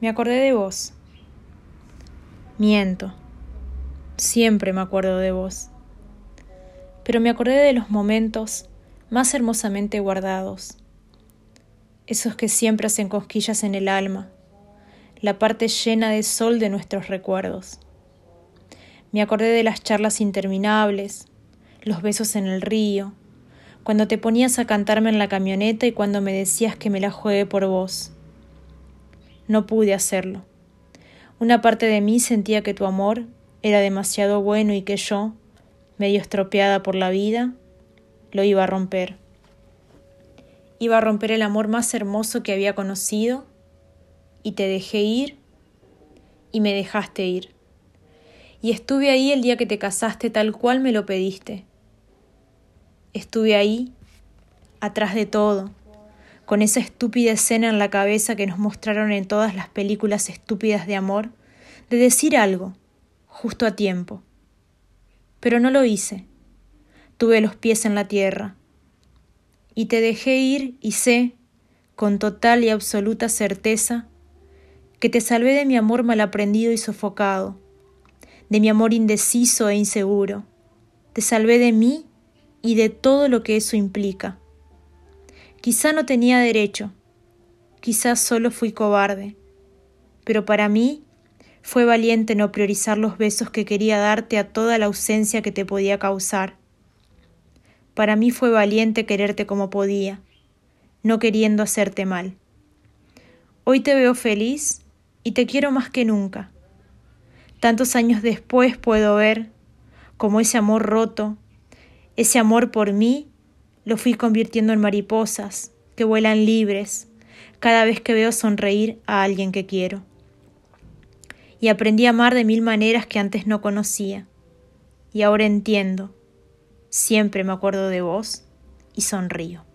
Me acordé de vos. Miento. Siempre me acuerdo de vos. Pero me acordé de los momentos más hermosamente guardados. Esos que siempre hacen cosquillas en el alma, la parte llena de sol de nuestros recuerdos. Me acordé de las charlas interminables, los besos en el río, cuando te ponías a cantarme en la camioneta y cuando me decías que me la juegue por vos. No pude hacerlo. Una parte de mí sentía que tu amor era demasiado bueno y que yo, medio estropeada por la vida, lo iba a romper. Iba a romper el amor más hermoso que había conocido y te dejé ir y me dejaste ir. Y estuve ahí el día que te casaste tal cual me lo pediste. Estuve ahí, atrás de todo, con esa estúpida escena en la cabeza que nos mostraron en todas las películas estúpidas de amor, de decir algo, justo a tiempo. Pero no lo hice. Tuve los pies en la tierra. Y te dejé ir y sé, con total y absoluta certeza, que te salvé de mi amor mal aprendido y sofocado, de mi amor indeciso e inseguro. Te salvé de mí y de todo lo que eso implica. Quizá no tenía derecho, quizás solo fui cobarde, pero para mí fue valiente no priorizar los besos que quería darte a toda la ausencia que te podía causar. Para mí fue valiente quererte como podía, no queriendo hacerte mal. Hoy te veo feliz y te quiero más que nunca. Tantos años después puedo ver como ese amor roto, ese amor por mí, lo fui convirtiendo en mariposas que vuelan libres cada vez que veo sonreír a alguien que quiero. Y aprendí a amar de mil maneras que antes no conocía. Y ahora entiendo. Siempre me acuerdo de vos y sonrío.